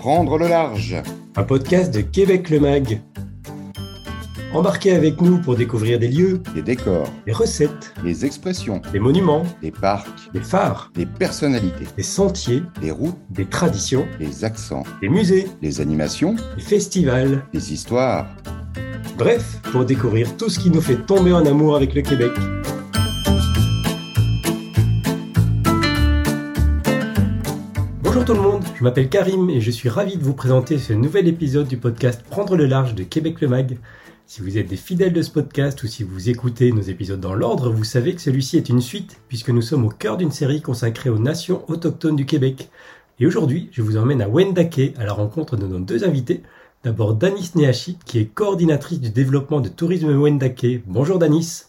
Prendre le large. Un podcast de Québec le Mag. Embarquez avec nous pour découvrir des lieux, des décors, des recettes, des expressions, des monuments, des parcs, des phares, des personnalités, des sentiers, des routes, des traditions, des accents, des musées, des animations, des festivals, des histoires. Bref, pour découvrir tout ce qui nous fait tomber en amour avec le Québec. Bonjour tout le monde, je m'appelle Karim et je suis ravi de vous présenter ce nouvel épisode du podcast Prendre le large de Québec le Mag. Si vous êtes des fidèles de ce podcast ou si vous écoutez nos épisodes dans l'ordre, vous savez que celui-ci est une suite puisque nous sommes au cœur d'une série consacrée aux nations autochtones du Québec. Et aujourd'hui, je vous emmène à Wendake à la rencontre de nos deux invités. D'abord Danis Nehachi qui est coordinatrice du développement de tourisme Wendake. Bonjour Danis.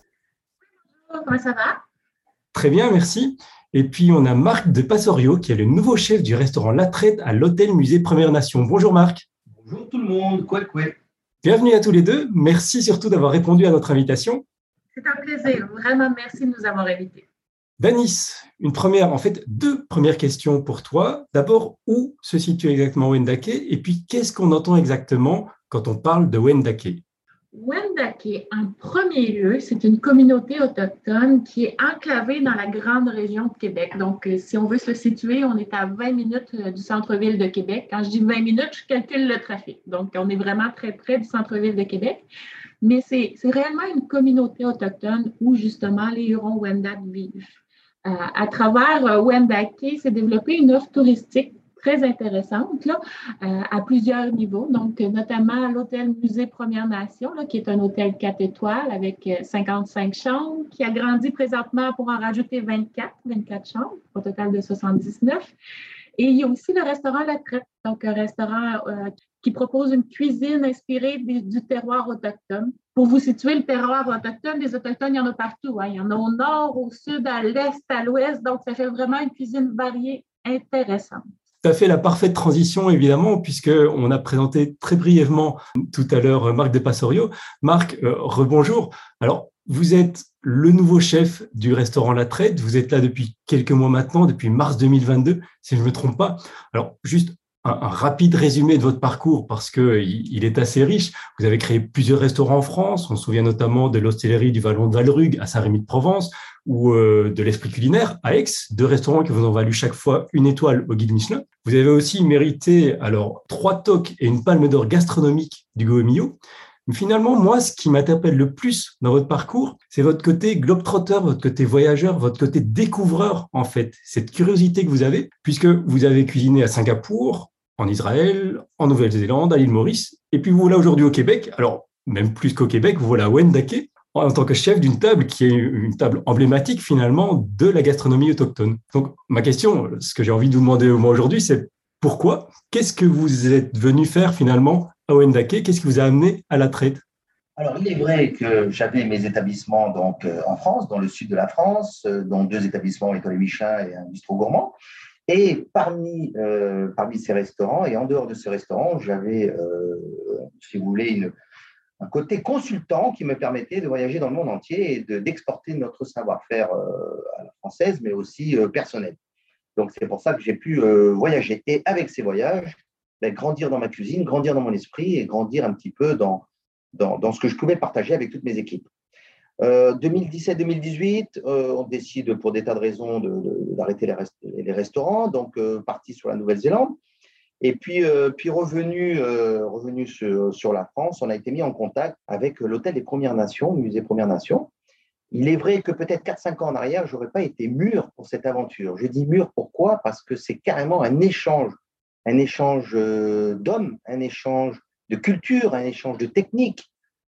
Bonjour, comment ça va? Très bien, merci. Et puis, on a Marc de Passorio, qui est le nouveau chef du restaurant La Traite à l'Hôtel Musée Première Nation. Bonjour Marc. Bonjour tout le monde, quoi quoi. Bienvenue à tous les deux. Merci surtout d'avoir répondu à notre invitation. C'est un plaisir. Vraiment, merci de nous avoir invités. Danis, une première, en fait, deux premières questions pour toi. D'abord, où se situe exactement Wendake? Et puis, qu'est-ce qu'on entend exactement quand on parle de Wendake? Wendake, en premier lieu, c'est une communauté autochtone qui est enclavée dans la grande région de Québec. Donc, euh, si on veut se situer, on est à 20 minutes euh, du centre-ville de Québec. Quand je dis 20 minutes, je calcule le trafic. Donc, on est vraiment très près du centre-ville de Québec. Mais c'est réellement une communauté autochtone où justement les Hurons-Wendat vivent. Euh, à travers Wendake, s'est développée une offre touristique très intéressante là, euh, à plusieurs niveaux. Donc, notamment l'hôtel Musée Première Nation, qui est un hôtel 4 étoiles avec 55 euh, chambres, qui a grandi présentement pour en rajouter 24, 24 chambres, au total de 79. Et il y a aussi le restaurant La Crête, donc un restaurant euh, qui propose une cuisine inspirée du, terroir autochtone. Pour vous situer, le terroir autochtone, les autochtones, il y en a partout. Hein. Il y en a au nord, au sud, à l'est, à l'ouest. Donc, ça fait vraiment une cuisine variée intéressante tout à fait la parfaite transition, évidemment, puisqu'on a présenté très brièvement tout à l'heure Marc de Passorio. Marc, euh, rebonjour. Alors, vous êtes le nouveau chef du restaurant La Traite. Vous êtes là depuis quelques mois maintenant, depuis mars 2022, si je ne me trompe pas. Alors, juste un, rapide résumé de votre parcours parce que il, est assez riche. Vous avez créé plusieurs restaurants en France. On se souvient notamment de l'hostellerie du Vallon de Valrug à Saint-Rémy-de-Provence ou euh, de l'Esprit culinaire à Aix, deux restaurants qui vous ont valu chaque fois une étoile au guide Michelin. Vous avez aussi mérité alors trois toques et une palme d'or gastronomique du Goemio. Mais finalement, moi, ce qui m'interpelle le plus dans votre parcours, c'est votre côté globetrotter, votre côté voyageur, votre côté découvreur, en fait. Cette curiosité que vous avez, puisque vous avez cuisiné à Singapour, en Israël, en Nouvelle-Zélande, à l'île Maurice, et puis vous voilà aujourd'hui au Québec. Alors, même plus qu'au Québec, vous voilà à Wendake, en tant que chef d'une table qui est une table emblématique finalement de la gastronomie autochtone. Donc ma question, ce que j'ai envie de vous demander moi aujourd'hui, c'est pourquoi? Qu'est-ce que vous êtes venu faire finalement à Wendake? Qu'est-ce qui vous a amené à la traite? Alors, il est vrai que j'avais mes établissements donc, euh, en France, dans le sud de la France, euh, dont deux établissements, l'école Michelin et un bistrot gourmand. Et parmi, euh, parmi ces restaurants, et en dehors de ces restaurants, j'avais, si vous voulez, un côté consultant qui me permettait de voyager dans le monde entier et d'exporter notre savoir-faire euh, à la française, mais aussi euh, personnel. Donc, c'est pour ça que j'ai pu euh, voyager. Et avec ces voyages, ben, grandir dans ma cuisine, grandir dans mon esprit et grandir un petit peu dans, dans, ce que je pouvais partager avec toutes mes équipes. 2017-2018, on décide pour des tas de raisons d'arrêter les, restaurants, donc parti sur la Nouvelle-Zélande. Et puis, euh, puis revenu, euh, revenu sur, sur, la France, on a été mis en contact avec l'Hôtel des Premières Nations, le musée Premières Nations. Il est vrai que peut-être 4-5 ans en arrière, je n'aurais pas été mûr pour cette aventure. Je dis mûr pourquoi? Parce que c'est carrément un échange, un échange euh, d'hommes, un échange de culture, un échange de techniques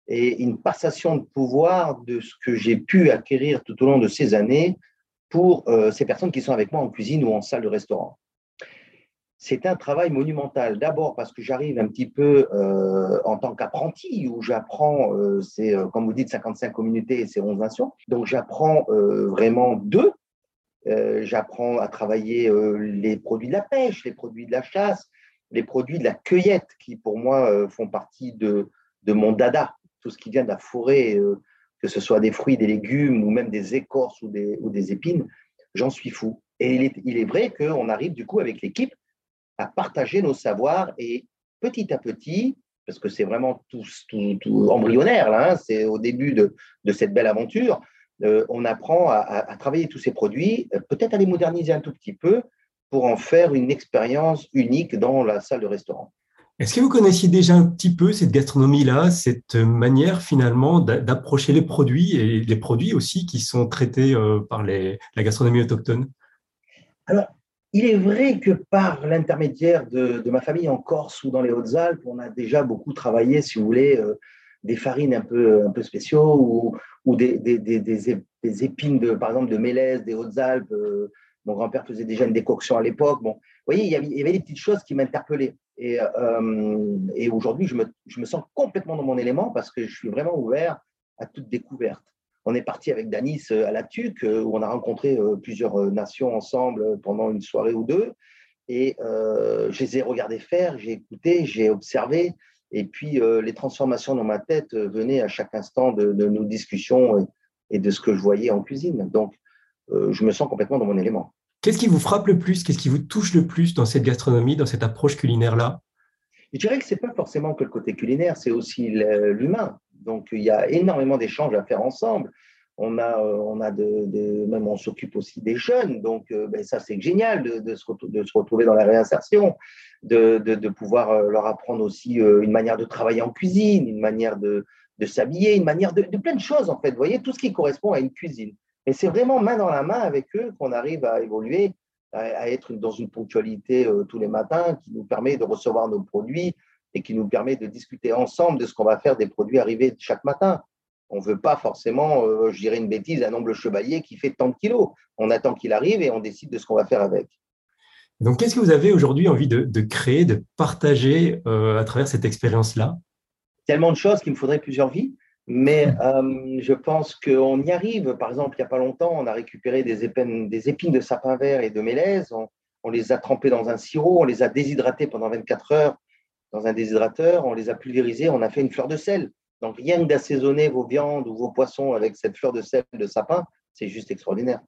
et une passation de pouvoir de ce que j'ai pu acquérir tout au long de ces années pour ces personnes qui sont avec moi en cuisine ou en salle de restaurant c'est un travail monumental. D'abord parce que j'arrive un petit peu euh, en tant qu'apprenti, où j'apprends, euh, c'est euh, comme vous dites, 55 communautés et c'est 11 nations. Donc j'apprends vraiment d'eux. j'apprends à travailler les produits de la pêche, les produits de la chasse, les produits de la cueillette, qui pour moi font partie de, de, mon dada. Tout ce qui vient de la forêt, que ce soit des fruits, des légumes ou même des écorces ou des, épines, j'en suis fou. Et il est, vrai qu'on arrive du coup avec l'équipe à partager nos savoirs et petit à petit, parce que c'est vraiment tout, tout, embryonnaire, là, hein, c'est au début de, cette belle aventure, euh, on apprend à, à, travailler tous ces produits, euh, peut-être à les moderniser un tout petit peu pour en faire une expérience unique dans la salle de restaurant. Est-ce que vous connaissiez déjà un petit peu cette gastronomie-là, cette manière finalement d'approcher les produits et les produits aussi qui sont traités euh, par la gastronomie autochtone? Alors, il est vrai que par l'intermédiaire de, ma famille en Corse ou dans les Hautes-Alpes, on a déjà beaucoup travaillé, si vous voulez, euh, des farines un peu, spéciaux ou, des, épines, de, par exemple, de mélèze des Hautes-Alpes. Euh, mon grand-père faisait déjà une décoction à l'époque. Bon, vous voyez, il y avait des petites choses qui m'interpellaient. Et, euh, et aujourd'hui, je me, je me, sens complètement dans mon élément parce que je suis vraiment ouvert à toute découverte. On est parti avec Danis euh, à la TUC, euh, où on a rencontré plusieurs nations ensemble pendant une soirée ou deux. Et je les ai regardés faire, j'ai écouté, j'ai observé. Et puis, les transformations dans ma tête venaient à chaque instant de, nos discussions et, de ce que je voyais en cuisine. Donc, je me sens complètement dans mon élément. Qu'est-ce qui vous frappe le plus? Qu'est-ce qui vous touche le plus dans cette gastronomie, dans cette approche culinaire-là? Je dirais que ce n'est pas forcément que le côté culinaire, c'est aussi l'humain. Donc, il y a énormément d'échanges à faire ensemble. On a, euh, on a de, même on s'occupe aussi des jeunes, donc euh, ben, ça c'est génial de, se retrouver dans la réinsertion, de, pouvoir euh, leur apprendre aussi une manière de travailler en cuisine, une manière de, s'habiller, une manière de, plein de choses en fait. Vous voyez, tout ce qui correspond à une cuisine. Et c'est vraiment main dans la main avec eux qu'on arrive à évoluer, à, être dans une ponctualité euh, tous les matins qui nous permet de recevoir nos produits et qui nous permet de discuter ensemble de ce qu'on va faire des produits arrivés chaque matin. On ne veut pas forcément, euh, je dirais une bêtise, un nombre chevalier qui fait tant de kilos. On attend qu'il arrive et on décide de ce qu'on va faire avec. Donc, qu'est-ce que vous avez aujourd'hui envie de, créer, de partager euh, à travers cette expérience-là? Tellement de choses qu'il me faudrait plusieurs vies. Mais euh, je pense qu'on y arrive. Par exemple, il n'y a pas longtemps, on a récupéré des épines, des épines de sapin vert et de mélèze. On, les a trempées dans un sirop, on les a déshydratées pendant 24 heures dans un déshydrateur, on les a pulvérisées, on a fait une fleur de sel. Donc, rien que d'assaisonner vos viandes ou vos poissons avec cette fleur de sel de sapin, c'est juste extraordinaire.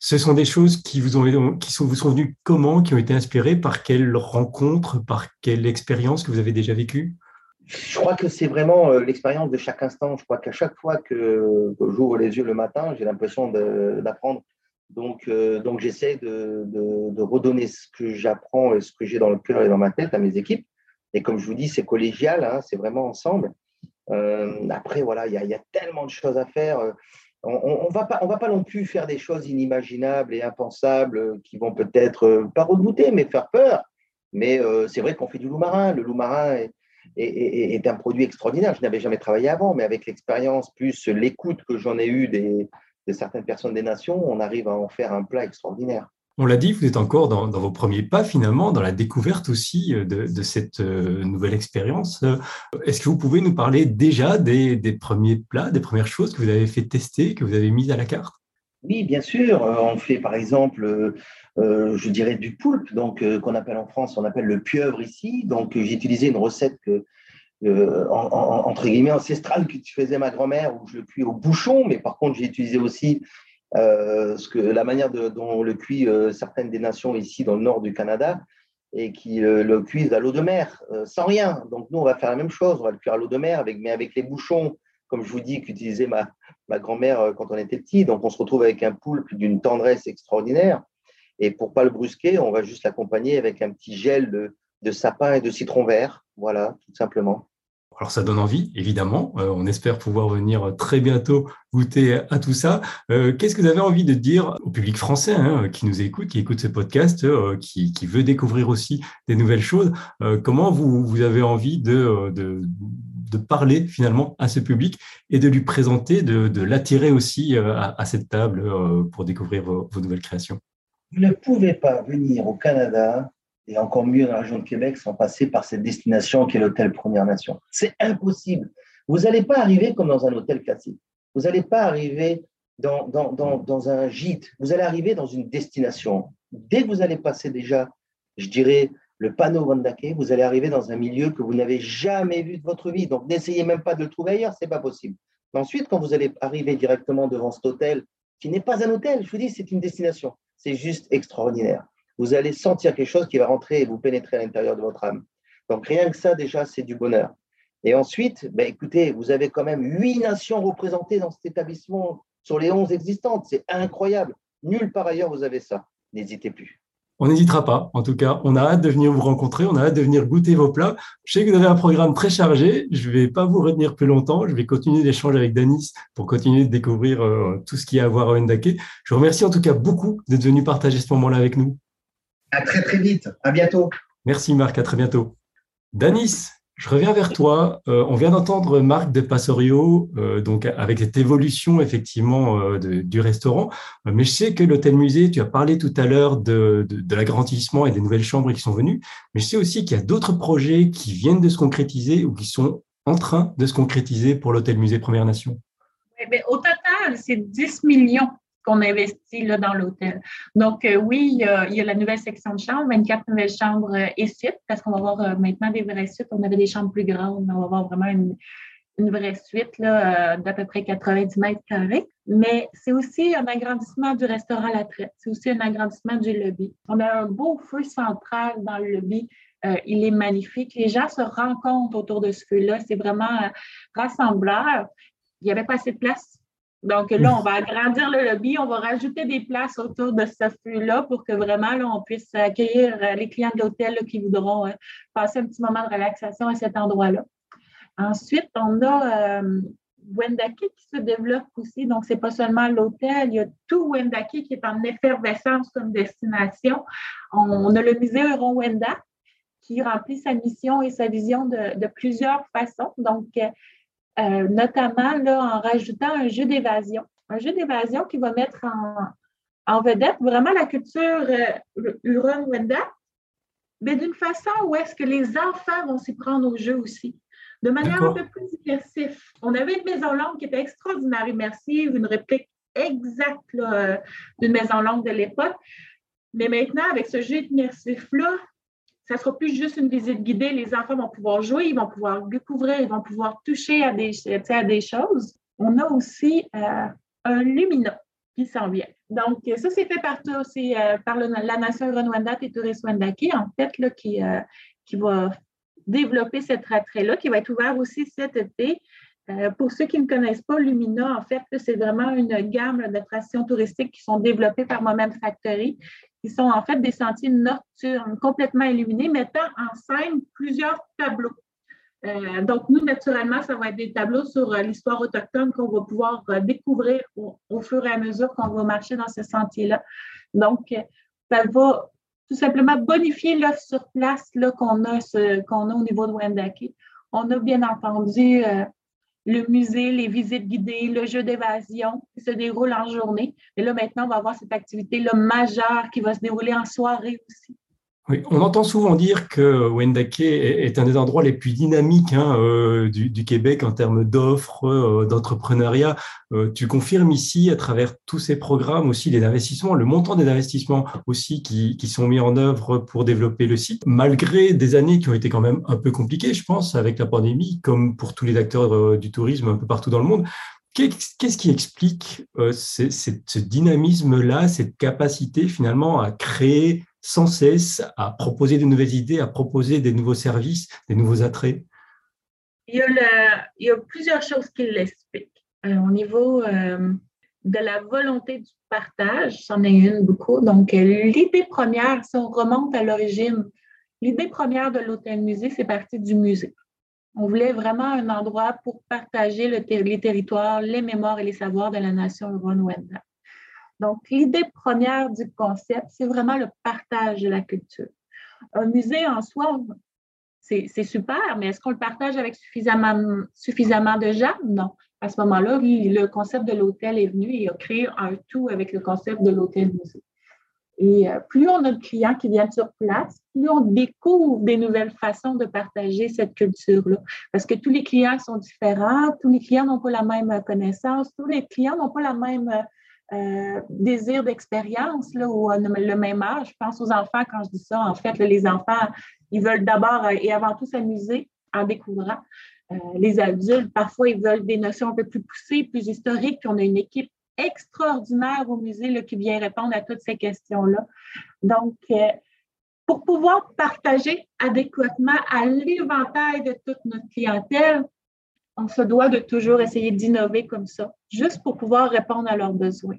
Ce sont des choses qui vous, ont, qui sont, vous sont venues comment, qui ont été inspirées? Par quelle rencontre, par quelle expérience que vous avez déjà vécue? Je crois que c'est vraiment euh, l'expérience de chaque instant. Je crois qu'à chaque fois que, j'ouvre les yeux le matin, j'ai l'impression d'apprendre. Donc, euh, donc j'essaie de, redonner ce que j'apprends et ce que j'ai dans le cœur et dans ma tête à mes équipes. Et comme je vous dis, c'est collégial, hein, c'est vraiment ensemble. Euh, après, voilà, il y, a tellement de choses à faire. On ne pas, on va pas non plus faire des choses inimaginables et impensables qui vont peut-être pas redouter, mais faire peur. Mais c'est vrai qu'on fait du loup marin. Le loup marin est, est, un produit extraordinaire. Je n'avais jamais travaillé avant, mais avec l'expérience plus l'écoute que j'en ai eue des, de certaines personnes des nations, on arrive à en faire un plat extraordinaire. On l'a dit, vous êtes encore dans, vos premiers pas finalement, dans la découverte aussi euh, de, cette euh, nouvelle expérience. Euh, est-ce que vous pouvez nous parler déjà des, premiers plats, des premières choses que vous avez fait tester, que vous avez mises à la carte? Oui, bien sûr. On fait par exemple euh, je dirais du poulpe, donc euh, qu'on appelle en France, on appelle le pieuvre ici. Donc j'ai utilisé une recette euh, ancestrale que faisait ma grand-mère où je le cuis au bouchon, mais par contre j'ai utilisé aussi la manière dont on le cuit certaines des nations ici dans le nord du Canada et qui le cuisent à l'eau de mer sans rien. Donc nous on va faire la même chose, on va le cuire à l'eau de mer avec, mais avec les bouchons comme je vous dis, qu'utilisait ma, grand-mère quand on était petit. Donc, on se retrouve avec un poulpe d'une tendresse extraordinaire. Et pour pas le brusquer, on va juste l'accompagner avec un petit gel de, sapin et de citron vert. Voilà, tout simplement. Alors ça donne envie, évidemment. Euh, on espère pouvoir venir très bientôt goûter à tout ça. Euh, qu'est-ce que vous avez envie de dire au public français hein, qui nous écoute, qui écoute ce podcast, euh, qui, veut découvrir aussi des nouvelles choses? Comment vous, avez envie de, parler finalement à ce public et de lui présenter, de, l'attirer aussi à, cette table pour découvrir vos nouvelles créations vous ne pouvez pas venir au Canada et encore mieux dans la région de Québec sans passer par cette destination qui est l'hôtel Première Nation. C'est impossible. Vous n'allez pas arriver comme dans un hôtel classique. Vous n'allez pas arriver dans, dans, dans, dans, un gîte. Vous allez arriver dans une destination. Dès que vous allez passer déjà, je dirais, le panneau Wandake, vous allez arriver dans un milieu que vous n'avez jamais vu de votre vie. Donc, n'essayez même pas de le trouver ailleurs, ce n'est pas possible. Ensuite, quand vous allez arriver directement devant cet hôtel, qui n'est pas un hôtel, je vous dis, c'est une destination c'est juste extraordinaire. vous allez sentir quelque chose qui va rentrer et vous pénétrer à l'intérieur de votre âme. Donc rien que ça, déjà, c'est du bonheur. Et ensuite, ben, écoutez, vous avez quand même huit nations représentées dans cet établissement sur les onze existantes. C'est incroyable. Nulle part ailleurs, vous avez ça. N'hésitez plus. On n'hésitera pas. En tout cas, on a hâte de venir vous rencontrer, on a hâte de venir goûter vos plats. Je sais que vous avez un programme très chargé. Je ne vais pas vous retenir plus longtemps. Je vais continuer l'échange avec Danis pour continuer de découvrir euh, tout ce qu'il y a à voir à Wendake. Je vous remercie en tout cas beaucoup d'être venu partager ce moment-là avec nous. À très très vite. À bientôt. Merci Marc. À très bientôt. Danis, je reviens vers toi. Euh, on vient d'entendre Marc de Passorio, euh, donc avec cette évolution effectivement euh, du restaurant. mais je sais que l'hôtel-musée, tu as parlé tout à l'heure de, l'agrandissement et des nouvelles chambres qui sont venues. Mais je sais aussi qu'il y a d'autres projets qui viennent de se concrétiser ou qui sont en train de se concrétiser pour l'hôtel-musée Première Nation. au total, c'est 10 millions qu'on investit là, dans l'hôtel. Donc, euh, oui, il y, a, la nouvelle section de chambres, 24 nouvelles chambres euh, et suites, parce qu'on va avoir euh, maintenant des vraies suites. On avait des chambres plus grandes, on va avoir vraiment une, vraie suite d'à peu près 90 mètres carrés. Mais c'est aussi un agrandissement du restaurant La Traite. C'est aussi un agrandissement du lobby. On a un beau feu central dans le lobby. il est magnifique. Les gens se rencontrent autour de ce feu-là. C'est vraiment rassembleur. Il n'y avait pas assez de place donc là, on va agrandir le lobby, on va rajouter des places autour de ce feu-là pour que vraiment on puisse accueillir euh, les clients de l'hôtel qui voudront euh, passer un petit moment de relaxation à cet endroit-là. Ensuite, on a euh, Wendake qui se développe aussi. Donc, ce n'est pas seulement l'hôtel, il y a tout Wendake qui est en effervescence comme destination. On, a le musée Euron-Wenda qui remplit sa mission et sa vision de, de plusieurs façons. Donc, euh, notamment là, en rajoutant un jeu d'évasion. Un jeu d'évasion qui va mettre en, vedette vraiment la culture euh, Huron-Wenda, mais d'une façon où est-ce que les enfants vont s'y prendre au jeu aussi, de manière un peu plus immersive. On avait une maison longue qui était extraordinaire, immersive, une réplique exacte euh, d'une maison longue de l'époque. Mais maintenant, avec ce jeu immersif-là, ça ne sera plus juste une visite guidée. Les enfants vont pouvoir jouer, ils vont pouvoir découvrir, ils vont pouvoir toucher à des, à des choses. On a aussi euh, un Lumina qui s'en vient. Donc, ça, c'est fait par, aussi, euh, par la Nation Rwanda et Wendake, en fait, là, qui, euh, qui va développer cet attrait-là, qui va être ouvert aussi cet été. pour ceux qui ne connaissent pas Lumina, en fait, c'est vraiment une gamme d'attractions touristiques qui sont développées par Moi-même Factory, qui sont en fait des sentiers nocturnes complètement illuminés, mettant en scène plusieurs tableaux. Euh, donc, nous, naturellement, ça va être des tableaux sur euh, l'histoire autochtone qu'on va pouvoir euh, découvrir au, fur et à mesure qu'on va marcher dans ce sentier-là. Donc, ça va tout simplement bonifier l'offre sur place qu'on a, a au niveau de Wendake. On a bien entendu le musée, les visites guidées, le jeu d'évasion qui se déroule en journée. Et là, maintenant, on va avoir cette activité-là majeure qui va se dérouler en soirée aussi. Oui, on entend souvent dire que Wendake est un des endroits les plus dynamiques hein, euh, du, Québec en termes d'offres, euh, d'entrepreneuriat. Euh, tu confirmes ici, à travers tous ces programmes aussi, les investissements, le montant des investissements aussi qui, qui, sont mis en œuvre pour développer le site, malgré des années qui ont été quand même un peu compliquées, je pense, avec la pandémie, comme pour tous les acteurs du tourisme un peu partout dans le monde. Qu'est-ce qui explique ce dynamisme-là, cette capacité finalement à créer sans cesse à proposer de nouvelles idées, à proposer des nouveaux services, des nouveaux attraits Il y a, plusieurs choses qui l'expliquent. Euh, au niveau euh, de la volonté du partage, c'en est une beaucoup. Donc, euh, l'idée première, si on remonte à l'origine, l'idée première de l'hôtel-musée, c'est parti du musée. On voulait vraiment un endroit pour partager les territoires, les mémoires et les savoirs de la nation Huron-Wendat. Donc, l'idée première du concept, c'est vraiment le partage de la culture. Un musée en soi, c'est super, mais est-ce qu'on le partage avec suffisamment, de gens? Non. À ce moment-là, le concept de l'hôtel est venu et a créé un tout avec le concept de l'hôtel-musée. Et euh, plus on a de clients qui viennent sur place, plus on découvre des nouvelles façons de partager cette culture-là. Parce que tous les clients sont différents, tous les clients n'ont pas la même connaissance, tous les clients n'ont pas la même euh, désir d'expérience ou le même âge. Je pense aux enfants quand je dis ça. En fait, les enfants, ils veulent d'abord et avant tout s'amuser en découvrant. Euh, les adultes, parfois, ils veulent des notions un peu plus poussées, plus historiques. Puis on a une équipe extraordinaire au musée qui vient répondre à toutes ces questions-là. Donc, euh, pour pouvoir partager adéquatement à l'éventail de toute notre clientèle, on se doit de toujours essayer d'innover comme ça, juste pour pouvoir répondre à leurs besoins.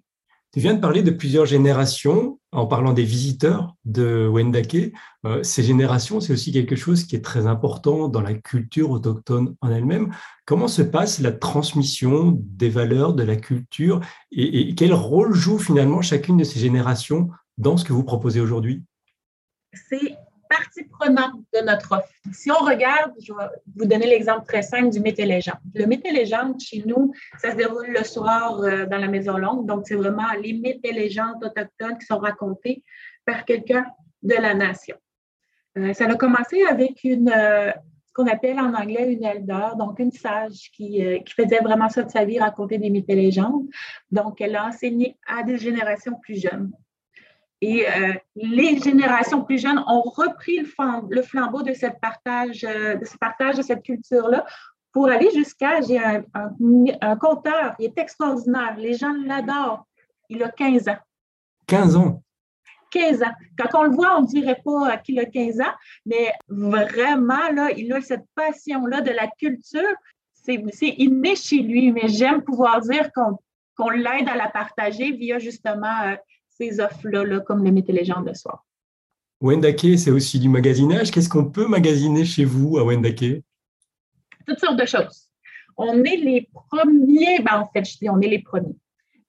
Tu viens de parler de plusieurs générations en parlant des visiteurs de Wendake. Euh, ces générations, c'est aussi quelque chose qui est très important dans la culture autochtone en elle-même. Comment se passe la transmission des valeurs de la culture et quel rôle joue finalement chacune de ces générations dans ce que vous proposez aujourd'hui? C'est partie prenante de notre offre. Si on regarde, je vais vous donner l'exemple très simple du Mythe et légende. Le Mythe et légende, chez nous, ça se déroule le soir euh, dans la Maison Longue. Donc, c'est vraiment les mythes et légendes autochtones qui sont racontés par quelqu'un de la nation. Euh, ça a commencé avec une, euh, ce qu'on appelle en anglais une elder, donc une sage qui, qui faisait vraiment ça de sa vie, raconter des mythes et légendes. Donc, elle a enseigné à des générations plus jeunes. Et euh, les générations plus jeunes ont repris le, flambeau de, cette partage, euh, de ce partage de cette culture-là pour aller jusqu'à, j'ai un, un, compteur, il est extraordinaire, les gens l'adorent. Il a 15 ans. 15 ans? 15 ans. Quand on le voit, on ne dirait pas qu'il a 15 ans, mais vraiment, là, il a cette passion-là de la culture. C'est inné chez lui, mais j'aime pouvoir dire qu'on l'aide à la partager via justement euh, ces offres-là, comme le Mythe légende le soir. Wendake, c'est aussi du magasinage. Qu'est-ce qu'on peut magasiner chez vous à Wendake? Toutes sortes de choses. On est les premiers, ben en fait, je dis on est les premiers.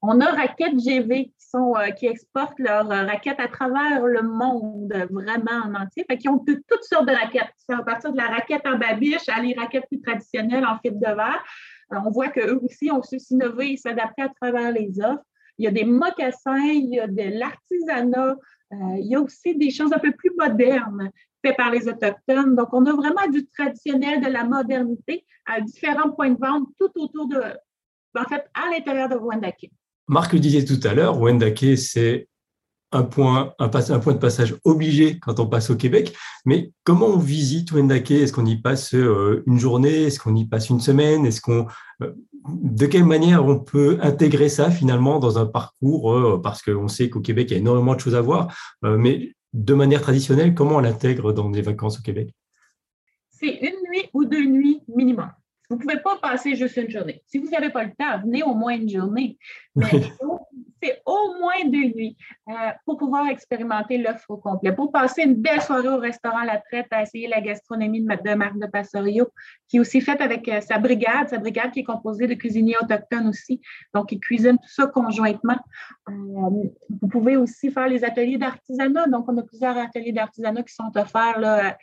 On a Raquettes GV qui, sont, euh, qui exportent leurs euh, raquettes à travers le monde, vraiment en entier. Fait qu'ils ont toutes sortes de raquettes. C'est à partir de la raquette en babiche à les raquettes plus traditionnelles en fibre de verre. Euh, on voit qu'eux aussi ont su s'innover et s'adapter à travers les offres. Il y a des mocassins, il y a de l'artisanat, euh, il y a aussi des choses un peu plus modernes faites par les Autochtones. Donc, on a vraiment du traditionnel, de la modernité à différents points de vente tout autour de, en fait, à l'intérieur de Wendake. Marc le disait tout à l'heure, Wendake, c'est un point, un, point de passage obligé quand on passe au Québec. Mais comment on visite Wendake Est-ce qu'on y passe euh, une journée? Est-ce qu'on y passe une semaine? Est-ce qu'on euh, de quelle manière on peut intégrer ça finalement dans un parcours euh, Parce qu'on sait qu'au Québec, il y a énormément de choses à voir, mais de manière traditionnelle, comment on l'intègre dans des vacances au Québec? C'est une nuit ou deux nuits minimum. Vous ne pouvez pas passer juste une journée. Si vous n'avez pas le temps, venez au moins une journée. Mais au moins deux nuits euh, pour pouvoir expérimenter l'offre au complet, pour passer une belle soirée au restaurant La Traite à essayer la gastronomie de, de Marc de Passorio, qui est aussi faite avec euh, sa brigade, sa brigade qui est composée de cuisiniers autochtones aussi. Donc, ils cuisinent tout ça conjointement. Euh, vous pouvez aussi faire les ateliers d'artisanat. Donc, on a plusieurs ateliers d'artisanat qui sont offerts là,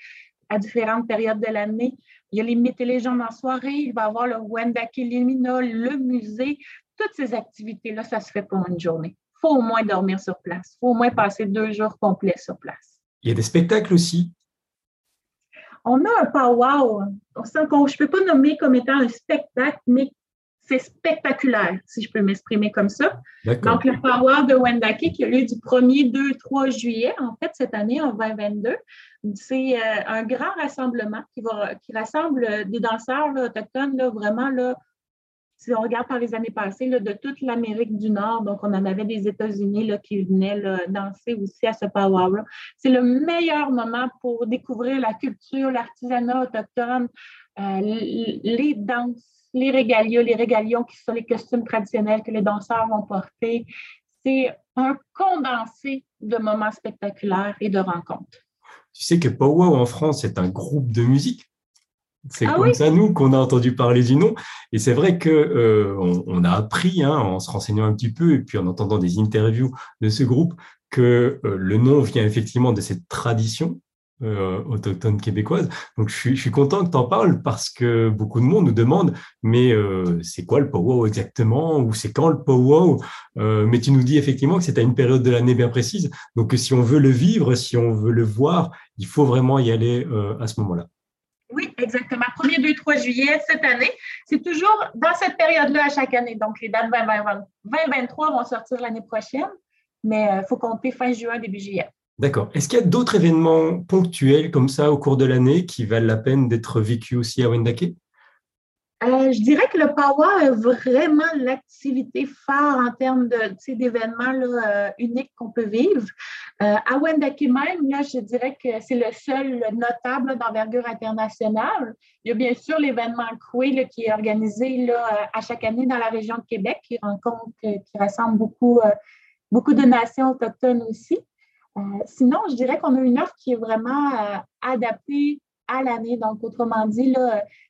à différentes périodes de l'année. Il y a les mythes et légendes en soirée, il va y avoir le Wendake Limina, le musée. Toutes ces activités-là, ça se fait pour une journée. Il faut au moins dormir sur place. Il faut au moins passer deux jours complets sur place. Il y a des spectacles aussi. On a un powwow. je ne peux pas nommer comme étant un spectacle, mais c'est spectaculaire, si je peux m'exprimer comme ça. Donc, le Power de Wendake qui a lieu du 1er, 2, 3 juillet, en fait, cette année, en 2022, c'est euh, un grand rassemblement qui, va, qui rassemble des danseurs autochtones, vraiment, là, si on regarde par les années passées, de toute l'Amérique du Nord, donc on en avait des États-Unis qui venaient danser aussi à ce Power. C'est le meilleur moment pour découvrir la culture, l'artisanat autochtone, euh, les danses les régalios, les régalions qui sont les costumes traditionnels que les danseurs vont porter. C'est un condensé de moments spectaculaires et de rencontres. Tu sais que Powwow en France, c'est un groupe de musique. C'est ah comme ça, nous, qu'on a entendu parler du nom. Et c'est vrai qu'on euh, on a appris, hein, en se renseignant un petit peu et puis en entendant des interviews de ce groupe, que euh, le nom vient effectivement de cette tradition euh, autochtone québécoise. Donc, je suis, je suis content que tu en parles parce que beaucoup de monde nous demande, mais euh, c'est quoi le powwow exactement ou c'est quand le powwow? Euh, Mais tu nous dis effectivement que c'est à une période de l'année bien précise. Donc, si on veut le vivre, si on veut le voir, il faut vraiment y aller à ce moment-là. Oui, exactement. 1er, 2, 3 juillet cette année. C'est toujours dans cette période-là à chaque année. Donc, les dates 2023 vont sortir l'année prochaine, mais il faut compter fin juin, début juillet. D'accord. Est-ce qu'il y a d'autres événements ponctuels comme ça au cours de l'année qui valent la peine d'être vécus aussi à Wendake? Je dirais que le Power est vraiment l'activité phare en termes d'événements uniques qu'on peut vivre. À Wendake même, je dirais que c'est le seul notable d'envergure internationale. Il y a bien sûr l'événement Coué qui est organisé là, à chaque année dans la région de Québec, qui rencontre, qui rassemble beaucoup, beaucoup de nations autochtones aussi. Euh, sinon, je dirais qu'on a une offre qui est vraiment euh, adaptée à l'année. Donc, autrement dit,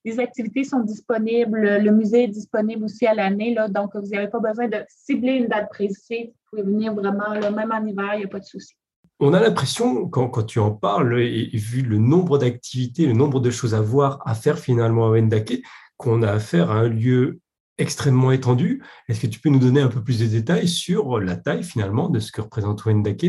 les activités sont disponibles, le musée est disponible aussi à l'année. Donc, vous n'avez pas besoin de cibler une date précise. Vous pouvez venir vraiment, même en hiver, il n'y a pas de souci. On a l'impression, quand, tu en parles, et, vu le nombre d'activités, le nombre de choses à voir, à faire finalement à Wendake, qu'on a affaire à un lieu extrêmement étendu. Est-ce que tu peux nous donner un peu plus de détails sur la taille finalement de ce que représente Wendake?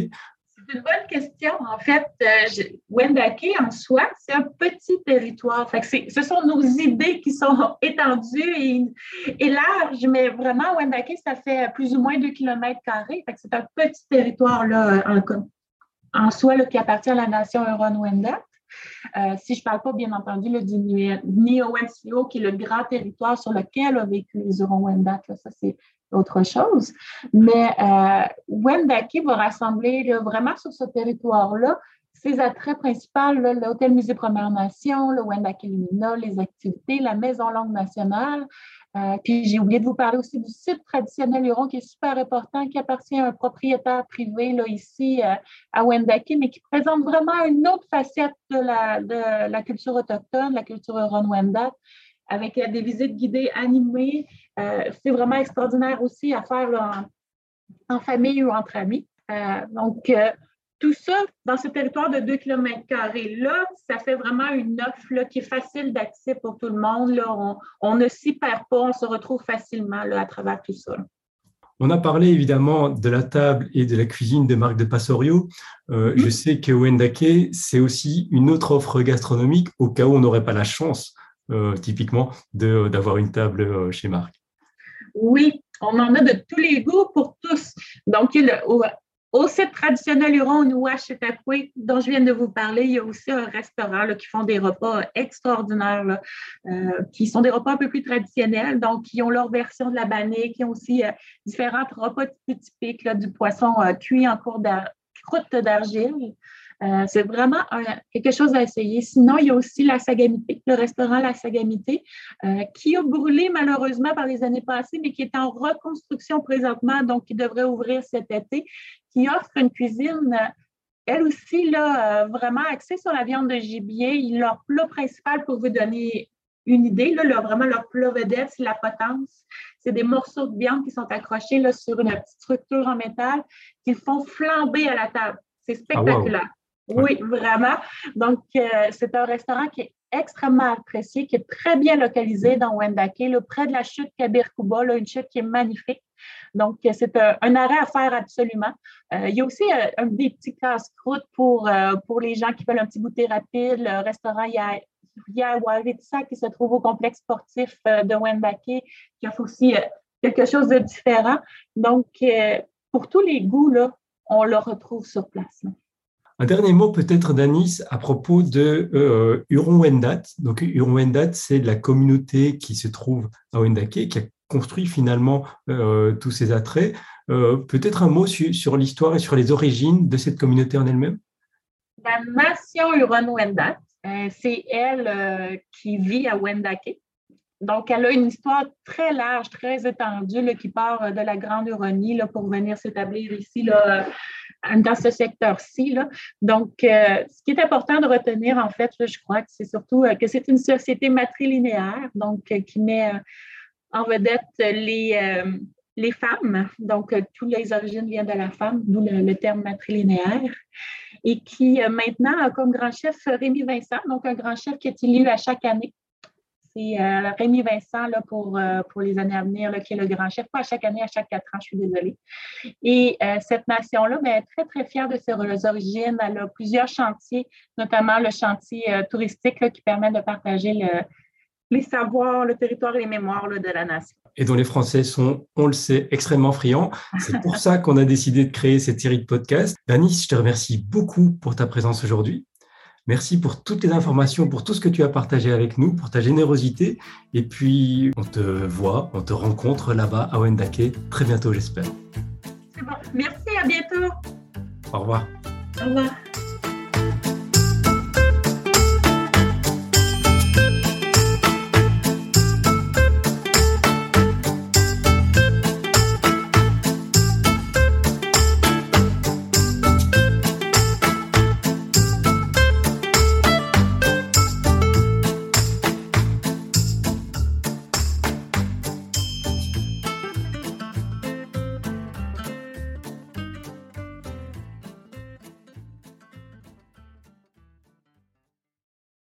C'est une bonne question. En fait, euh, Wendake en soi, c'est un petit territoire. Ce sont nos idées qui sont étendues et, et larges, mais vraiment, Wendake, ça fait plus ou moins 2 km. C'est un petit territoire là, en, en soi là, qui appartient à la nation Huron-Wendat. Euh, si je ne parle pas, bien entendu, là, du Nio-Wencio, qui est le grand territoire sur lequel ont vécu les Huron-Wendat. Ça, c'est autre chose. Mais euh, Wendake va rassembler vraiment sur ce territoire-là ses attraits principaux, l'Hôtel Musée Première Nation, le Wendake Lumina, les activités, la Maison Langue nationale. Euh, puis j'ai oublié de vous parler aussi du site traditionnel Huron qui est super important, qui appartient à un propriétaire privé là, ici euh, à Wendake, mais qui présente vraiment une autre facette de la, culture autochtone, la culture Huron-Wendat avec des visites guidées animées. Euh, c'est vraiment extraordinaire aussi à faire en, famille ou entre amis. Euh, donc, euh, tout ça, dans ce territoire de 2 km, là, ça fait vraiment une offre qui est facile d'accès pour tout le monde. Là. On, ne s'y perd pas, on se retrouve facilement là, à travers tout ça. On a parlé évidemment de la table et de la cuisine de Marc de Passorio. Je sais que Wendake, c'est aussi une autre offre gastronomique au cas où on n'aurait pas la chance euh, typiquement, d'avoir une table euh, chez Marc? Oui, on en a de tous les goûts pour tous. Donc, au, site traditionnel Huron, dont je viens de vous parler, il y a aussi un restaurant qui font des repas extraordinaires, euh, qui sont des repas un peu plus traditionnels, donc qui ont leur version de la banée, qui ont aussi différents repas typiques, du poisson cuit en cours croûte d'argile. Euh, c'est vraiment quelque chose à essayer. Sinon, il y a aussi la Sagamité, le restaurant La Sagamité, euh, qui a brûlé malheureusement par les années passées, mais qui est en reconstruction présentement, donc qui devrait ouvrir cet été, qui offre une cuisine, elle aussi, là, euh, vraiment axée sur la viande de gibier. Leur plat principal, pour vous donner une idée, là, vraiment leur plat vedette, c'est la potence. C'est des morceaux de viande qui sont accrochés là, sur une petite structure en métal qu'ils font flamber à la table. C'est ah, spectaculaire. Oui, vraiment. Donc, euh, c'est un restaurant qui est extrêmement apprécié, qui est très bien localisé dans Wendake, là, près de la chute Kabir Kuba, une chute qui est magnifique. Donc, euh, c'est un, arrêt à faire absolument. Euh, il y a aussi un, des petits casse-croûtes pour, pour les gens qui veulent un petit goûter rapide. Le restaurant Yaya Waritsa qui se trouve au complexe sportif de Wendake, qui offre aussi quelque chose de différent. Donc, pour tous les goûts, là, on le retrouve sur place. Un dernier mot peut-être d'Anis à propos de euh, Huron-Wendat. Donc Huron-Wendat, c'est la communauté qui se trouve à Wendake, qui a construit finalement euh, tous ces attraits. Euh, peut-être un mot sur l'histoire et sur les origines de cette communauté en elle-même? La nation Huron-Wendat, c'est elle qui vit à Wendake. Donc, elle a une histoire très large, très étendue, qui part de la Grande Huronie pour venir s'établir ici là, dans ce secteur-ci. Donc, euh, ce qui est important de retenir, en fait, je crois que c'est surtout euh, que c'est une société matrilinéaire, donc euh, qui met en vedette les, les femmes. Donc, toutes les origines viennent de la femme, d'où le, terme matrilinéaire. Et qui maintenant a comme grand chef Rémi Vincent, donc un grand chef qui est élu à chaque année c'est euh, Rémi Vincent là, pour, euh, pour les années à venir, là, qui est le grand chef, pas à chaque année, à chaque quatre ans, je suis désolée. Et euh, cette nation-là ben, est très, très fière de ses origines. Elle a plusieurs chantiers, notamment le chantier touristique qui permet de partager les savoirs, le territoire et les mémoires de la nation. Et dont les Français sont, on le sait, extrêmement friands. C'est pour ça qu'on a décidé de créer cette série de podcasts. Bernice, je te remercie beaucoup pour ta présence aujourd'hui. Merci pour toutes les informations, pour tout ce que tu as partagé avec nous, pour ta générosité. Et puis, on te voit, on te rencontre là-bas à Wendake très bientôt, j'espère. C'est bon. Merci, à bientôt. Au revoir. Au revoir.